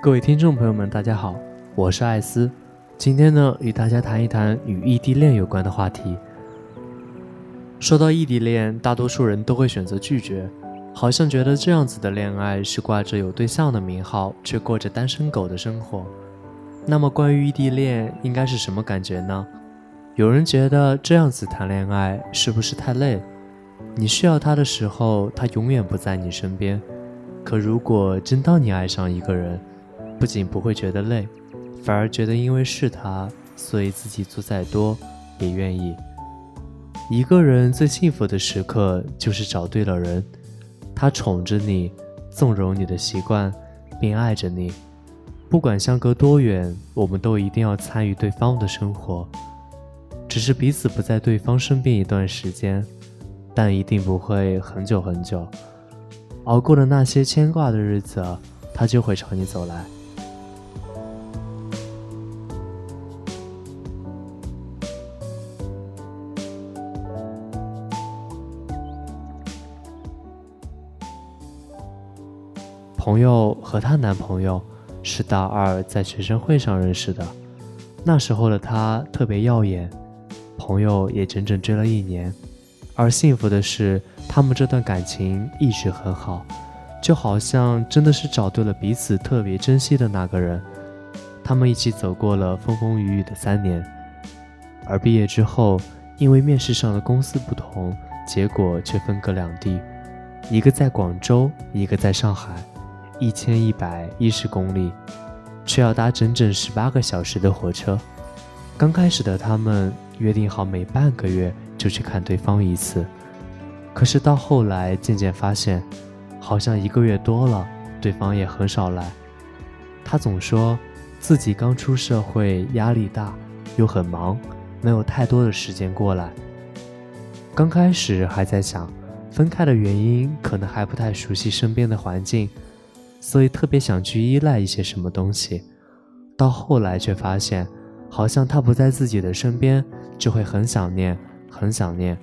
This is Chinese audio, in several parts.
各位听众朋友们，大家好，我是艾斯。今天呢，与大家谈一谈与异地恋有关的话题。说到异地恋，大多数人都会选择拒绝，好像觉得这样子的恋爱是挂着有对象的名号，却过着单身狗的生活。那么，关于异地恋应该是什么感觉呢？有人觉得这样子谈恋爱是不是太累？你需要他的时候，他永远不在你身边。可如果真当你爱上一个人，不仅不会觉得累，反而觉得因为是他，所以自己做再多也愿意。一个人最幸福的时刻就是找对了人，他宠着你，纵容你的习惯，并爱着你。不管相隔多远，我们都一定要参与对方的生活。只是彼此不在对方身边一段时间，但一定不会很久很久。熬过了那些牵挂的日子，他就会朝你走来。朋友和她男朋友是大二在学生会上认识的，那时候的她特别耀眼，朋友也整整追了一年。而幸福的是，他们这段感情一直很好，就好像真的是找对了彼此特别珍惜的那个人。他们一起走过了风风雨雨的三年，而毕业之后，因为面试上的公司不同，结果却分隔两地，一个在广州，一个在上海。一千一百一十公里，却要搭整整十八个小时的火车。刚开始的他们约定好每半个月就去看对方一次，可是到后来渐渐发现，好像一个月多了，对方也很少来。他总说自己刚出社会，压力大，又很忙，没有太多的时间过来。刚开始还在想，分开的原因可能还不太熟悉身边的环境。所以特别想去依赖一些什么东西，到后来却发现，好像他不在自己的身边，就会很想念，很想念，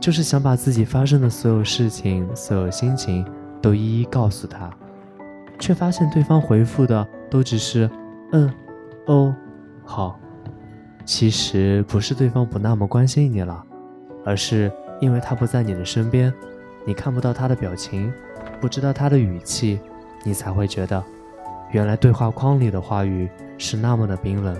就是想把自己发生的所有事情、所有心情都一一告诉他，却发现对方回复的都只是“嗯，哦，好”。其实不是对方不那么关心你了，而是因为他不在你的身边，你看不到他的表情。不知道他的语气，你才会觉得，原来对话框里的话语是那么的冰冷。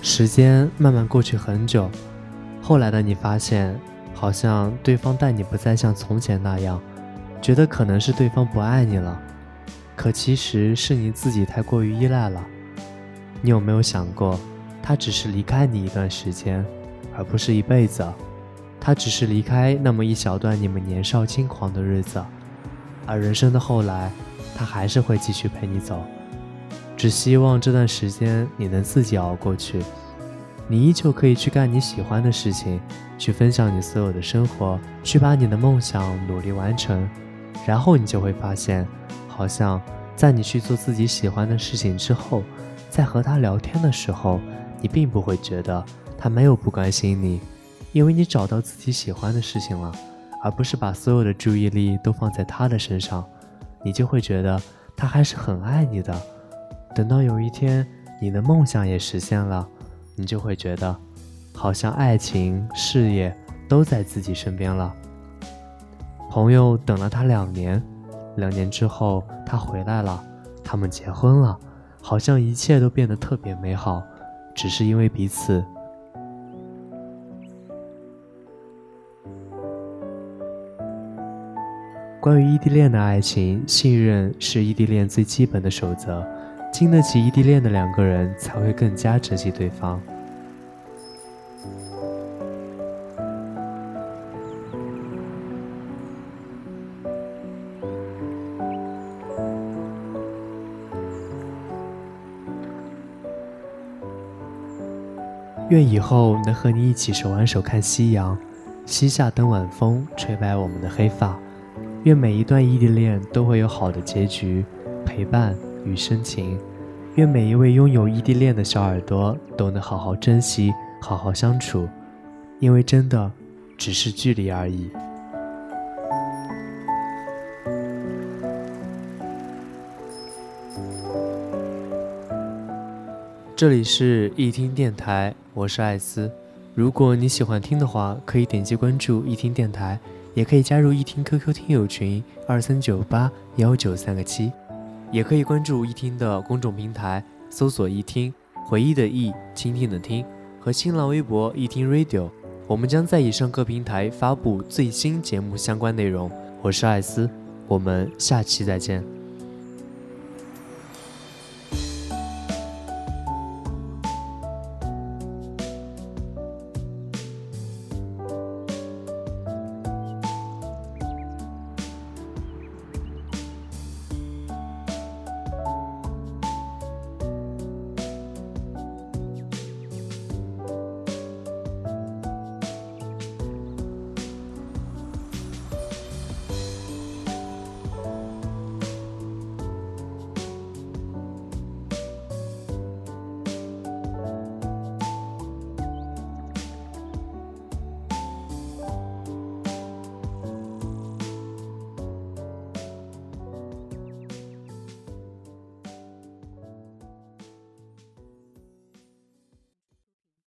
时间慢慢过去很久，后来的你发现，好像对方待你不再像从前那样。觉得可能是对方不爱你了，可其实是你自己太过于依赖了。你有没有想过，他只是离开你一段时间，而不是一辈子？他只是离开那么一小段你们年少轻狂的日子，而人生的后来，他还是会继续陪你走。只希望这段时间你能自己熬过去，你依旧可以去干你喜欢的事情，去分享你所有的生活，去把你的梦想努力完成。然后你就会发现，好像在你去做自己喜欢的事情之后，在和他聊天的时候，你并不会觉得他没有不关心你，因为你找到自己喜欢的事情了，而不是把所有的注意力都放在他的身上，你就会觉得他还是很爱你的。等到有一天你的梦想也实现了，你就会觉得，好像爱情、事业都在自己身边了。朋友等了他两年，两年之后，他回来了，他们结婚了，好像一切都变得特别美好，只是因为彼此。关于异地恋的爱情，信任是异地恋最基本的守则。经得起异地恋的两个人，才会更加珍惜对方。愿以后能和你一起手挽手看夕阳，膝下等晚风吹白我们的黑发。愿每一段异地恋都会有好的结局，陪伴与深情。愿每一位拥有异地恋的小耳朵都能好好珍惜，好好相处，因为真的只是距离而已。这里是易听电台，我是艾斯。如果你喜欢听的话，可以点击关注易听电台。也可以加入一听 QQ 听友群二三九八幺九三个七，也可以关注一听的公众平台，搜索一听回忆的忆，倾听的听和新浪微博一听 Radio，我们将在以上各平台发布最新节目相关内容。我是艾斯，我们下期再见。